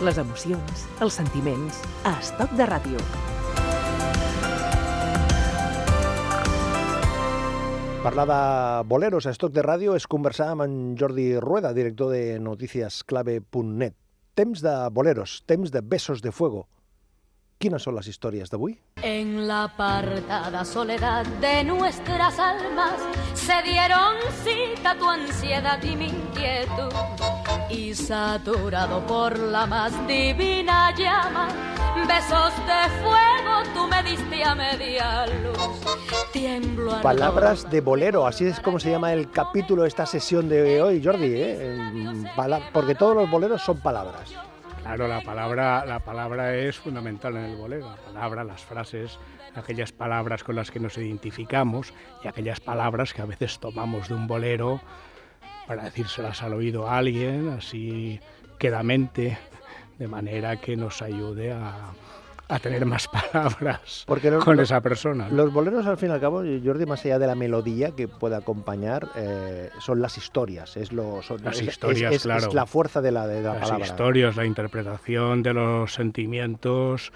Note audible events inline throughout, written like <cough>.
les emocions, els sentiments, a Estoc de Ràdio. Parlar de boleros a Estoc de Ràdio és conversar amb en Jordi Rueda, director de noticiasclave.net. Temps de boleros, temps de besos de fuego. Quines són les històries d'avui? En la apartada soledad de nuestras almas se dieron cita tu ansiedad y mi inquietud. Y saturado por la más divina llama, besos de fuego tú me diste a media luz. Tiemblo al Palabras de bolero, así es como se llama el capítulo de esta sesión de hoy, Jordi, ¿eh? Porque todos los boleros son palabras. Claro, la palabra, la palabra es fundamental en el bolero. La palabra, las frases, aquellas palabras con las que nos identificamos y aquellas palabras que a veces tomamos de un bolero para decírselas al oído a alguien, así quedamente, de manera que nos ayude a, a tener más <laughs> palabras Porque los- con los- esa persona. Los boleros, al fin y al cabo, Jordi, más allá de la melodía que puede acompañar, eh, son las historias. Es, lo, son- Las es- historias, es- es- claro. es la fuerza de la, de la las palabra. historias, la interpretación de los sentimientos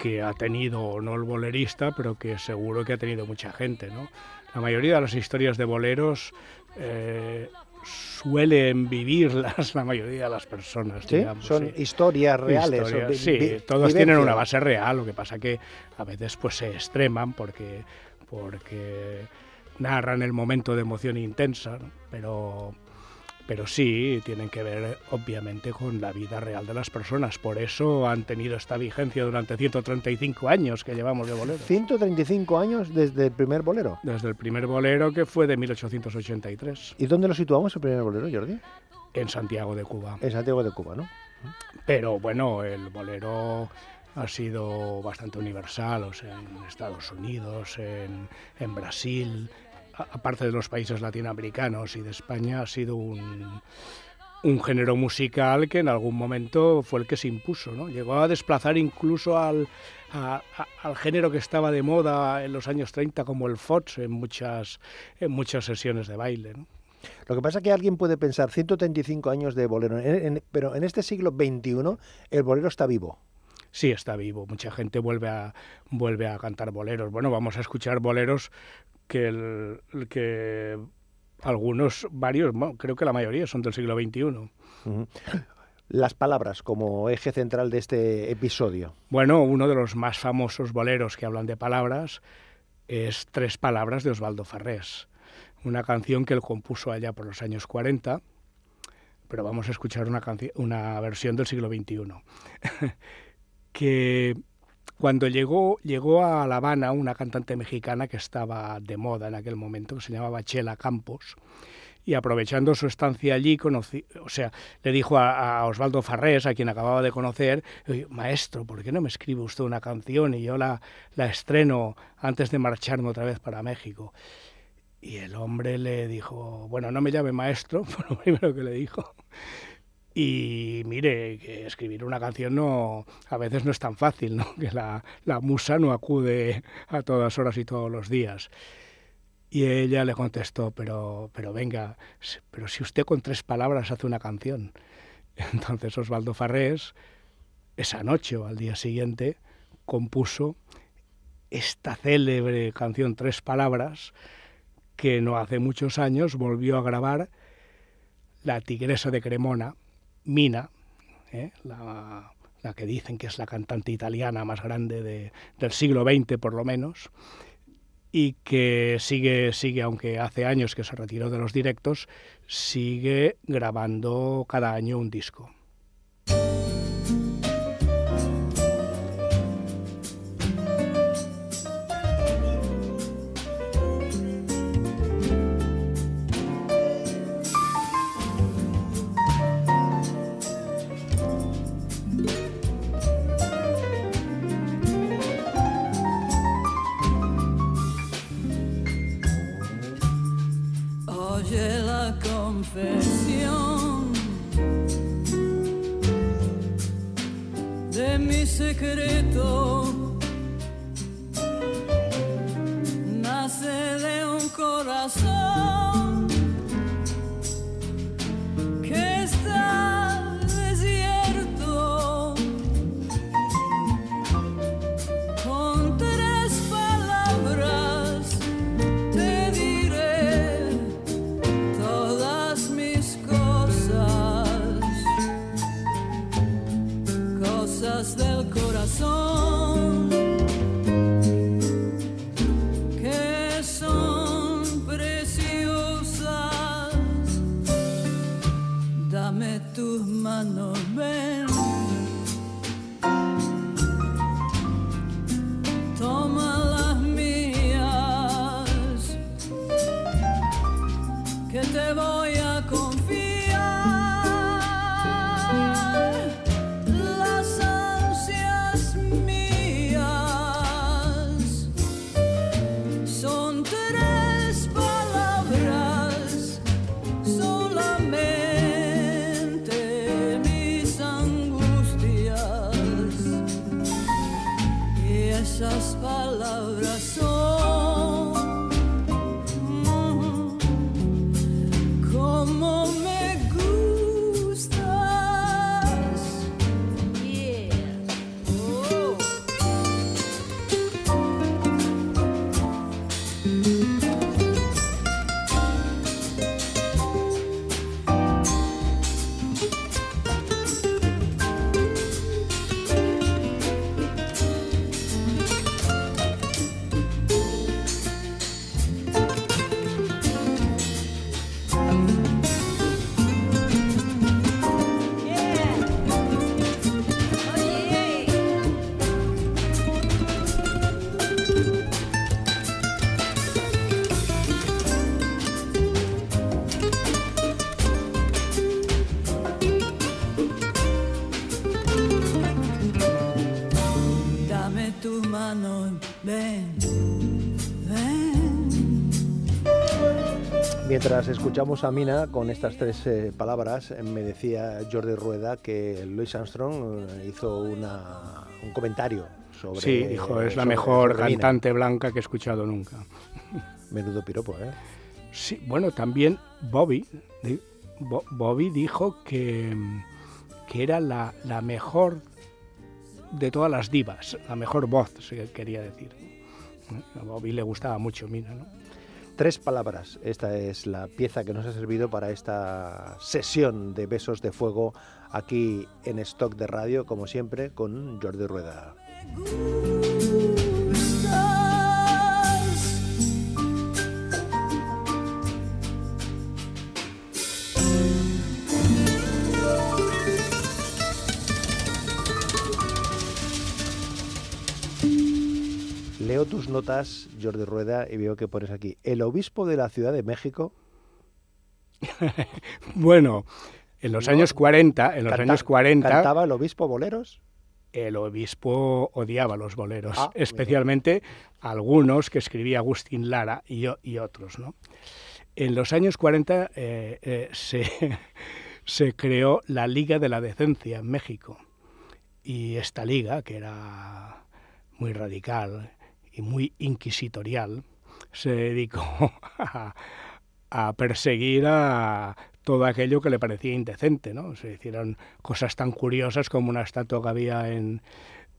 que ha tenido o no el bolerista, pero que seguro que ha tenido mucha gente, ¿no? La mayoría de las historias de boleros eh, suelen vivirlas la mayoría de las personas, ¿Sí? digamos, Son sí. historias reales. Historias, son vi- sí, vi- todos tienen una base real, lo que pasa que a veces pues se extreman porque, porque narran el momento de emoción intensa, ¿no? pero, pero sí tienen que ver obviamente con la vida real de las personas. Por eso han tenido esta vigencia durante 135 años que llevamos de bolero. 135 años desde el primer bolero. Desde el primer bolero que fue de 1883 ¿Y dónde lo situamos el primer bolero, Jordi? en Santiago de Cuba. En Santiago de Cuba, ¿no? Pero bueno, el bolero ha sido bastante universal, o sea, en Estados Unidos, en, en Brasil, aparte de los países latinoamericanos y de España, ha sido un, un género musical que en algún momento fue el que se impuso, ¿no? Llegó a desplazar incluso al, a- a- al género que estaba de moda en los años 30 como el fox en muchas, en muchas sesiones de baile, ¿no? Lo que pasa es que alguien puede pensar 135 años de bolero, en- en- pero en este siglo XXI el bolero está vivo. Sí, está vivo. Mucha gente vuelve a, vuelve a cantar boleros. Bueno, vamos a escuchar boleros que, el, que algunos, varios, bueno, creo que la mayoría son del siglo XXI. Las palabras como eje central de este episodio. Bueno, uno de los más famosos boleros que hablan de palabras es Tres Palabras de Osvaldo Farrés, una canción que él compuso allá por los años 40, pero vamos a escuchar una, una versión del siglo XXI, <laughs> que cuando llegó, llegó a La Habana una cantante mexicana que estaba de moda en aquel momento, que se llamaba Chela Campos, y aprovechando su estancia allí, conocí, o sea, le dijo a, Osvaldo Farrés, a quien acababa de conocer, "Oye, maestro, ¿por qué no me escribe usted una canción y yo la, la estreno antes de marcharme otra vez para México? Y el hombre le dijo, bueno, no me llame maestro, <laughs> fue lo primero que le dijo. Y mire, que escribir una canción no, a veces no es tan fácil, ¿no? <laughs> que la, musa no acude a todas horas y todos los días. Y ella le contestó, pero, pero venga, pero si usted con tres palabras hace una canción. <laughs> Entonces Osvaldo Farrés, esa noche o al día siguiente, compuso esta célebre canción Tres Palabras, que no hace muchos años volvió a grabar la tigresa de Cremona, Mina, ¿eh? la, que dicen que es la cantante italiana más grande de- del siglo XX por lo menos, y que sigue, sigue, aunque hace años que se retiró de los directos, sigue grabando cada año un disco. Secreto. Nace de un corazón Mientras escuchamos a Mina con estas tres eh, palabras, eh, me decía Jordi Rueda que Louis Armstrong eh, hizo una- un comentario sobre. Sí, dijo, es la mejor Mina. cantante blanca que he escuchado nunca. Menudo piropo, ¿eh? Sí, bueno, también Bobby, Bobby dijo que, que era la, la mejor de todas las divas, la mejor voz, se quería decir. A Bobby le gustaba mucho, mira, ¿no? Tres palabras. Esta es la pieza que nos ha servido para esta sesión de besos de fuego aquí en Stock de Radio, como siempre, con Jordi Rueda. Leo tus notas, Jordi Rueda, y veo que pones aquí. El obispo de la Ciudad de México. <laughs> Bueno, en los No, años 40, en los canta- años 40, ¿Cantaba el obispo boleros? el obispo odiaba los boleros, Ah, especialmente algunos que escribía Agustín Lara y, otros. ¿no? En los años 40 eh, eh, se, <laughs> se creó la Liga de la Decencia en México. Y esta liga, que era muy radical y muy inquisitorial, se dedicó <laughs> a, a perseguir a todo aquello que le parecía indecente, ¿no? Se hicieron cosas tan curiosas como una estatua que había en,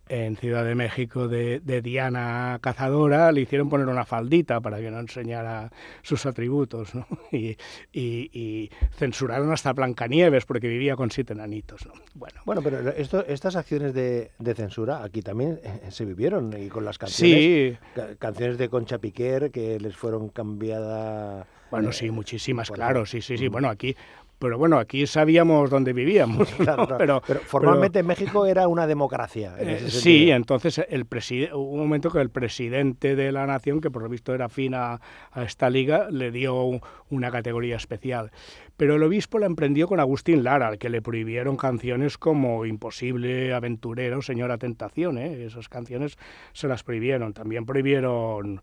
en Ciudad de México de, de Diana cazadora, le hicieron poner una faldita para que no enseñara sus atributos, ¿no? <laughs> Y, y- y censuraron hasta Blancanieves porque vivía con siete nanitos, ¿no? Bueno, Bueno, pero esto, estas acciones de, de censura aquí también eh, se vivieron y con las canciones. sí, ca- Canciones de Concha Piquer que les fueron cambiadas. bueno, eh, sí, muchísimas, claro, sí, sí, sí. Bueno, aquí, pero bueno, aquí sabíamos dónde vivíamos, ¿no? Claro, claro. pero, Pero formalmente México era una democracia. en Eh, ese sí, entonces el hubo un momento que el presidente de la nación, que por lo visto era fin a, a esta liga, le dio un- una categoría especial. Pero el obispo la emprendió con Agustín Lara, al que le prohibieron canciones como Imposible, Aventurero, Señora Tentación. ¿eh? Esas canciones se las prohibieron. También prohibieron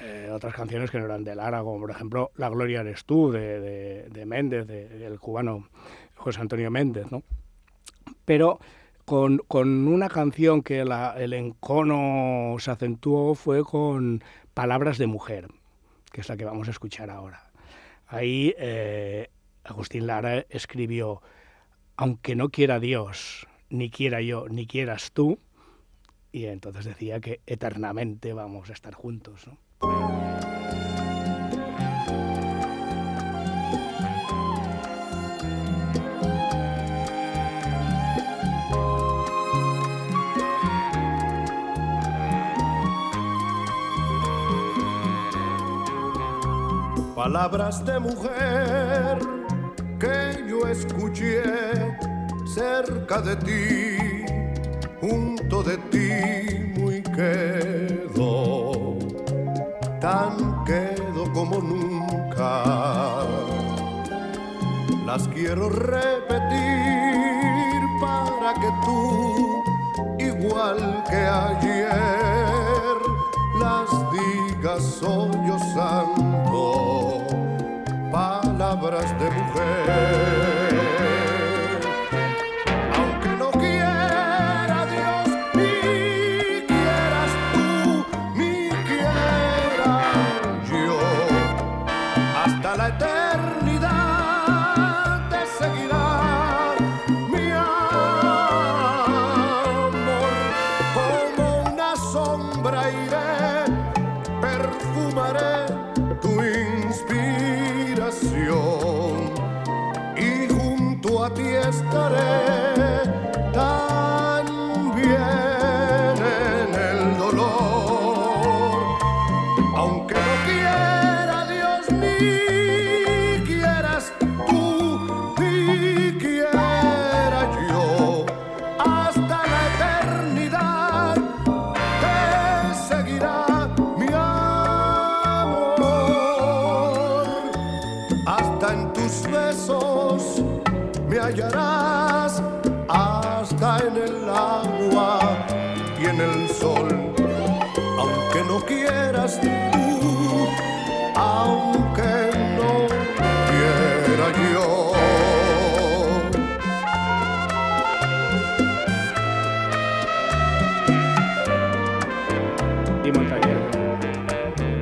eh, otras canciones que no eran de Lara, como por ejemplo La Gloria eres tú, de, de- de Méndez, de- del cubano José Antonio Méndez. ¿no? pero con, con una canción que el encono se acentuó fue con Palabras de Mujer, que es la que vamos a escuchar ahora. Ahí eh, Agustín Lara escribió, aunque no quiera Dios, ni quiera yo, ni quieras tú, y entonces decía que eternamente vamos a estar juntos. ¿no? Palabras de mujer que yo escuché cerca de ti, junto de ti, muy quedo, las quiero repetir para que tú, igual que ayer, las digas sollozando palabras de mujer. Estaré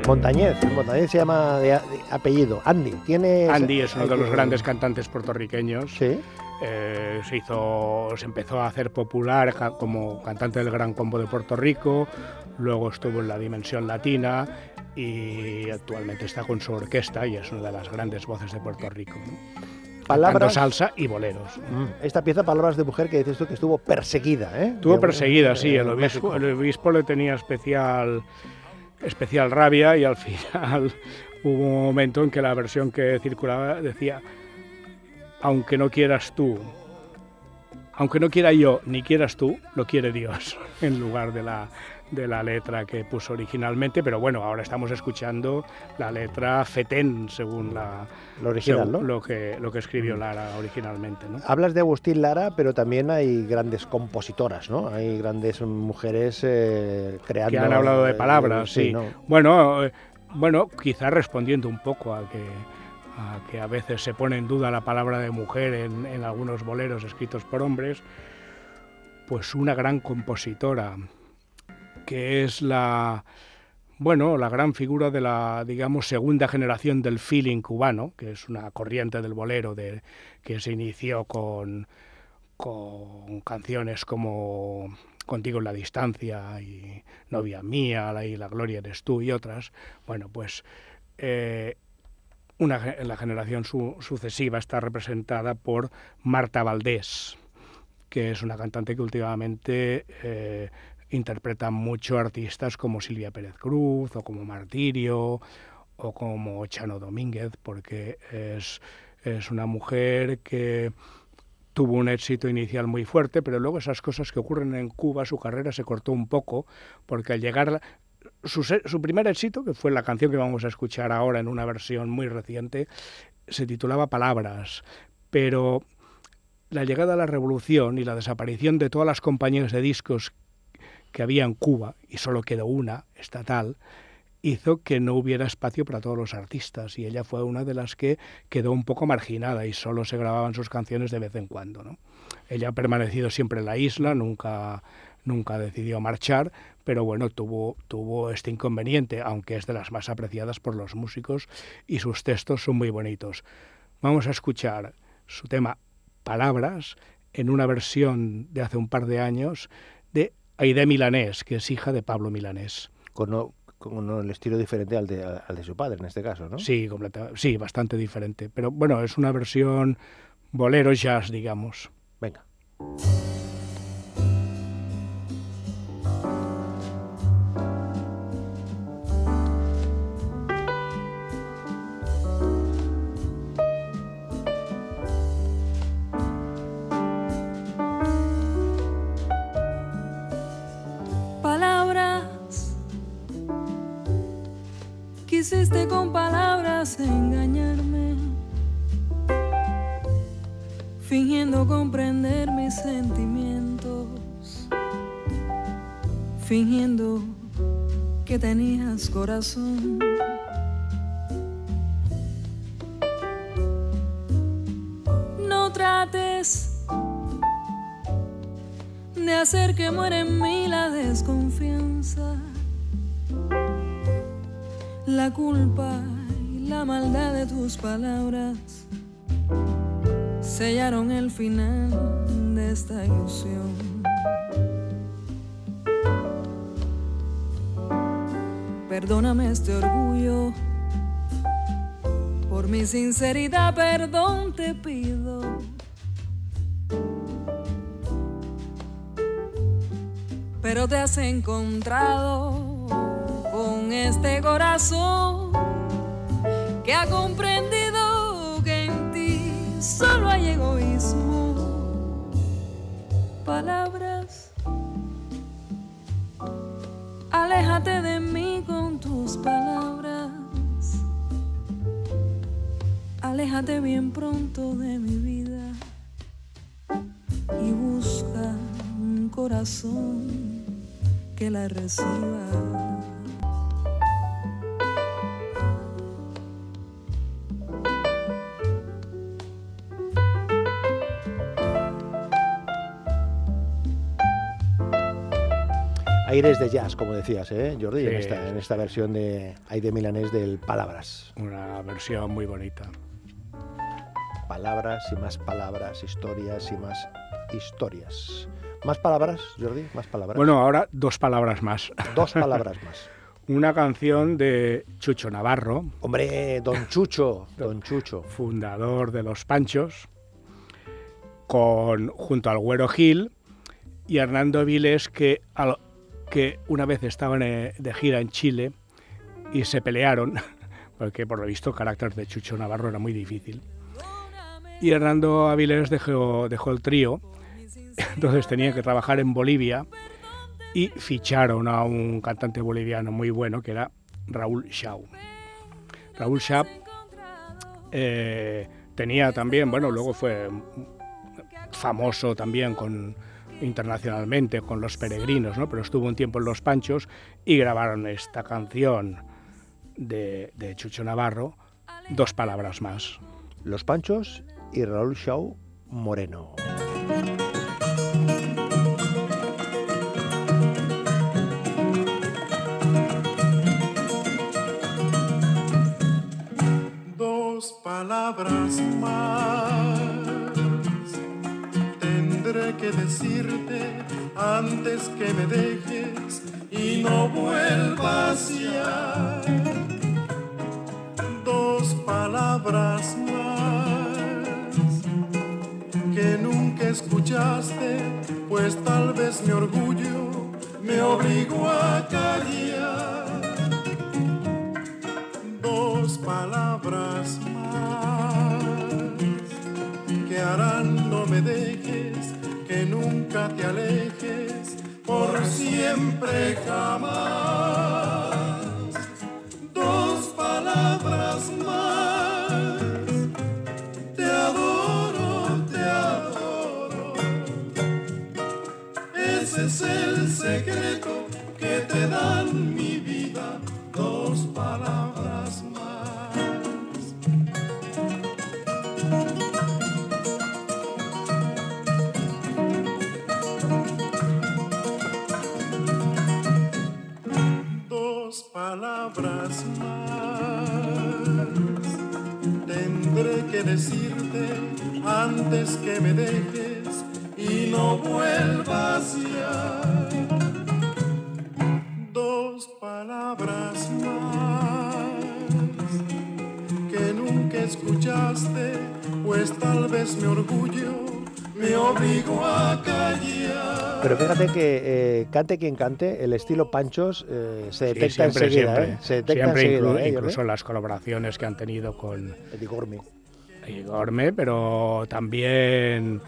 Montañez, Montañez se llama de, de apellido, Andy. Tiene Andy es uno de los grandes cantantes puertorriqueños. Sí. Eh, se hizo, se empezó a hacer popular como cantante del Gran Combo de Puerto Rico, luego estuvo en la Dimensión Latina y actualmente está con su orquesta y es una de las grandes voces de Puerto Rico. Palabras. salsa y boleros. Mm, Esta pieza, palabras de mujer, que dices tú que estuvo perseguida, ¿eh? Estuvo perseguida, sí, el obispo, el obispo le tenía especial, especial rabia y al final <laughs> hubo un momento en que la versión que circulaba decía, aunque no quieras tú, aunque no quiera yo ni quieras tú, lo quiere Dios, <laughs> en lugar de la, de la letra que puso originalmente, pero bueno, ahora estamos escuchando la letra Fetén, según la, Lo original, según ¿no? lo, que, lo que escribió Lara originalmente. ¿no? Hablas de Agustín Lara, pero también hay grandes compositoras, ¿no? Hay grandes mujeres eh, creando... que han hablado de eh, palabras, sí. ¿no? Bueno, eh, bueno, quizás respondiendo un poco a que, a que a veces se pone en duda la palabra de mujer en, en algunos boleros escritos por hombres, pues una gran compositora que es la bueno, la gran figura de la, digamos, segunda generación del feeling cubano, que es una corriente del bolero de, que se inició con, con canciones como Contigo en la distancia y Novia mía, y La gloria eres tú y otras. Bueno, pues eh, la generación su- sucesiva está representada por Marta Valdés, que es una cantante que últimamente eh, interpreta mucho artistas como Silvia Pérez Cruz o como Martirio o como Chano Domínguez, porque es, es una mujer que tuvo un éxito inicial muy fuerte, pero luego esas cosas que ocurren en Cuba, su carrera se cortó un poco, porque al llegar su, su primer éxito, que fue la canción que vamos a escuchar ahora en una versión muy reciente, se titulaba Palabras, pero la llegada a la revolución y la desaparición de todas las compañías de discos que había en Cuba, y solo quedó una, estatal, hizo que no hubiera espacio para todos los artistas y ella fue una de las que quedó un poco marginada y solo se grababan sus canciones de vez en cuando. ¿no? Ella ha permanecido siempre en la isla, nunca, nunca decidió marchar, pero bueno, tuvo, tuvo este inconveniente, aunque es de las más apreciadas por los músicos y sus textos son muy bonitos. Vamos a escuchar su tema Palabras en una versión de hace un par de años de Aide Milanés, que es hija de Pablo Milanés. Con, con el estilo diferente al de, al de su padre, en este caso, ¿no? Sí, completa, sí, bastante diferente. Pero bueno, es una versión bolero jazz, digamos. Venga. Comprender mis sentimientos, fingiendo que tenías corazón. No trates de hacer que muera en mí la desconfianza, la culpa y la maldad de tus palabras sellaron el final de esta ilusión. Perdóname este orgullo, por mi sinceridad perdón te pido. Pero te has encontrado con este corazón que ha comprendido solo hay egoísmo. Palabras, aléjate de mí con tus palabras. Aléjate bien pronto de mi vida y busca un corazón que la reciba. Aires de jazz, como decías, ¿eh, Jordi? Sí, en, esta, en esta versión de Aide Milanés del Palabras. Una versión muy bonita. Palabras y más palabras, historias y más historias. ¿Más palabras, Jordi? ¿Más palabras? Bueno, ahora dos palabras más. Dos <laughs> palabras más. Una canción de Chucho Navarro, Hombre, don Chucho, <laughs> don Chucho. fundador de Los Panchos, con, junto al Güero Gil y Hernando Viles, que, al- que una vez estaban eh, de gira en Chile y se pelearon, <laughs> porque por lo visto el carácter de Chucho Navarro era muy difícil. Y Hernando Avilés dejó, dejó el trío, <laughs> entonces tenía que trabajar en Bolivia y ficharon a un cantante boliviano muy bueno que era Raúl Shaw. Raúl Shaw eh, tenía también, bueno, luego fue famoso también con internacionalmente con los peregrinos, ¿no? Pero estuvo un tiempo en Los Panchos y grabaron esta canción de, de Chucho Navarro, dos palabras más. Los Panchos y Raúl Shaw Moreno. dos palabras más que decirte antes que me dejes y no vuelvas ya. Dos palabras más que nunca escuchaste, pues tal vez mi orgullo me obligó a callar dos palabras más siempre jamás. Pero fíjate que eh, cante quien cante, el estilo Panchos eh, se Sí, detecta siempre, enseguida. siempre. ¿eh? Se detecta Siempre, enseguida. inclu- ¿eh, incluso las colaboraciones que han tenido con Eddie Gormy. Igorme, pero también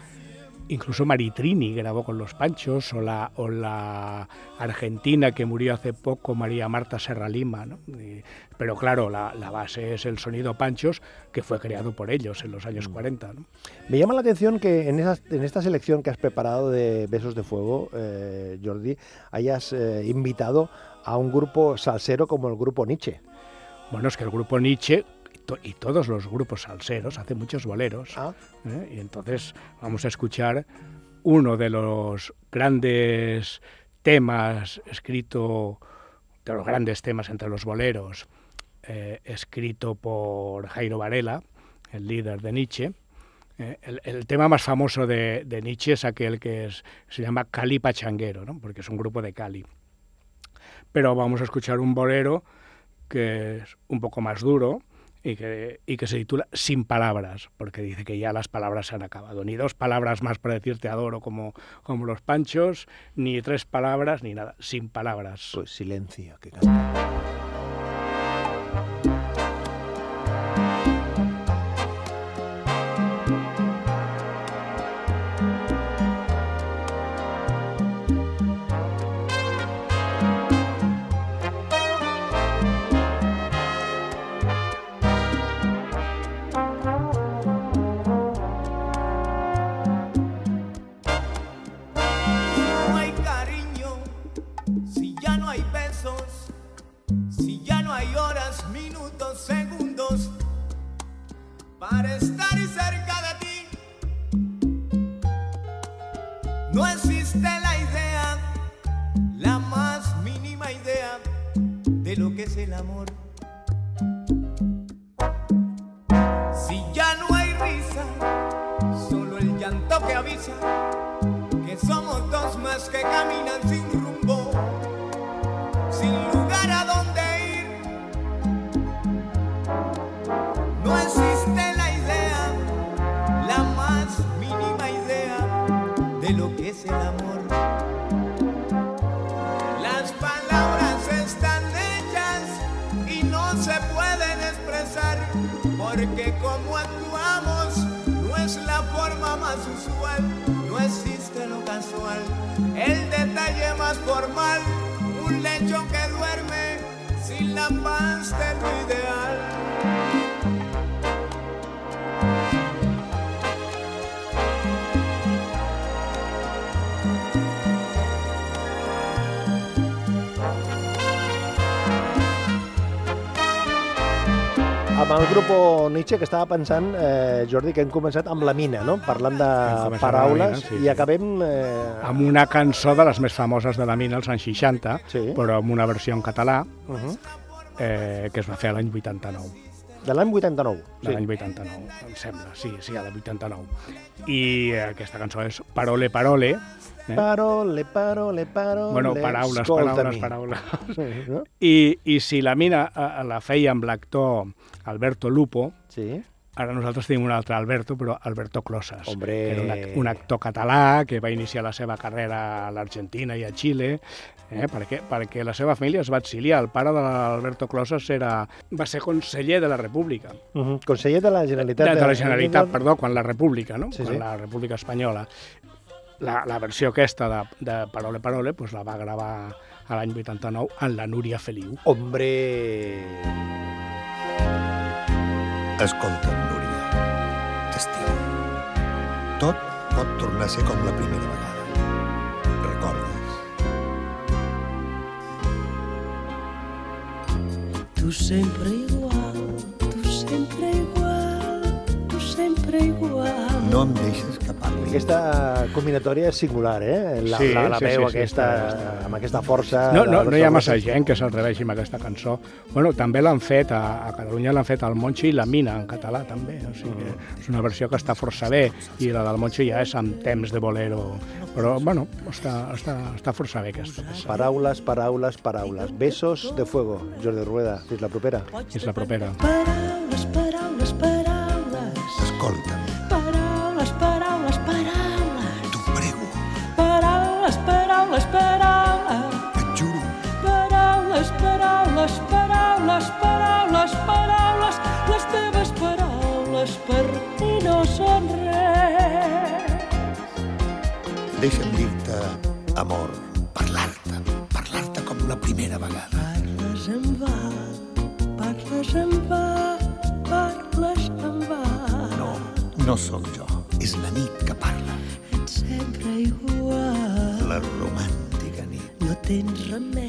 incluso Maritrini grabó con los Panchos, o la, o la argentina que murió hace poco, María Marta Serra Lima. ¿no? Y- pero claro, la, la base es el sonido Panchos, que fue creado por ellos en los años 40. ¿no? Me llama la atención que en, esas- en esta selección que has preparado de Besos de Fuego, eh, Jordi, hayas eh, invitado a un grupo salsero como el grupo Nietzsche. Bueno, es que el grupo Nietzsche to- y todos los grupos salseros hacen muchos boleros. Ah, ¿eh? Y entonces vamos a escuchar uno de los grandes temas escrito, de los grandes temas entre los boleros, eh, escrito por Jairo Varela, el líder de Nietzsche. Eh, el, el tema más famoso de, de Nietzsche es aquel que es- se llama Cali Pachanguero, ¿no? porque es un grupo de Cali. Pero vamos a escuchar un bolero que es un poco más duro y que, y que se titula Sin palabras, porque dice que ya las palabras se han acabado. Ni dos palabras más para decirte adoro como, como los panchos, ni tres palabras, ni nada. Sin palabras. pues silencio, que canta. Porque como actuamos no es la forma más usual, no existe lo casual, el detalle más formal, un lecho que duerme sin la paz de lo ideal. Amb el grupo Nietzsche, que estava pensant, eh, Jordi, que hem començat amb la mina, no? parlant de paraules, mina, sí, i sí. acabem... Eh, Amb una cançó de les més famoses de la mina als anys 60, Sí. però amb una versió en català, uh -huh. eh, que es va fer l'any 89. De l'any 89. de l'any 89, em sembla, sí, sí, a l'any 89. I eh, aquesta cançó és Parole, Parole, eh? Parole, parole, parole... bueno, paraules, paraules, paraules. Sí, no? I, I si la mina eh, la feia amb l'actor Alberto Lupo, sí. ara nosaltres tenim un altre Alberto, però Alberto Closas, Hombre. que era un, ac- un actor català que va iniciar la seva carrera a l'Argentina i a Xile, eh, perquè, perquè la seva família es va exiliar. El pare de l'Alberto Closas era, va ser conseller de la República, Uh -huh. Conseller de la Generalitat. de, de la Generalitat, perdó, quan la República, no? Sí, quan sí. la República Espanyola. La, la versió aquesta de, de Parole Parole pues, la va gravar a l'any 89 en la Núria Feliu. Hombre... Escolta, Núria, t'estimo. Tot pot tornar a ser com la primera vegada. Recordes? Tu sempre igual, sempre igual. No em deixes que parli. Aquesta combinatòria és singular, eh? La, Sí, la, la sí, veu sí, sí, aquesta, està- està- amb aquesta força... No, no, no hi ha massa gent que s'atreveixi amb aquesta cançó. Bueno, també l'han fet, a, a Catalunya l'han fet al Moncho i la Mina, en català també. O sigui, que és una versió que està força bé i la del Moncho ja és amb temps de bolero. Però, bueno, està, està, està força bé aquesta peça. Paraules, paraules, paraules. Besos de fuego. Jordi Rueda, fins la propera. És la propera. Paraules, paraules, paraules. Escolta'm, Paraules, paraules, paraules. t'ho prego, Paraules, paraules, paraules. et juro. Paraules, paraules, paraules, paraules, paraules. Les teves paraules per mi no són res. Deixa'm dir-te, amor, parlar-te, parlar-te com la primera vegada. Parles en va, parles en va, no sóc jo, és la nit que parla, Ets sempre igual. la romàntica nit. No tens remei,